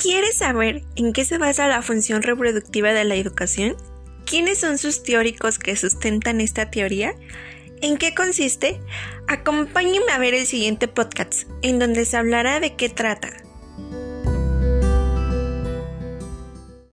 ¿Quieres saber en qué se basa la función reproductiva de la educación? ¿Quiénes son sus teóricos que sustentan esta teoría? ¿En qué consiste? Acompáñenme a ver el siguiente podcast, en donde se hablará de qué trata,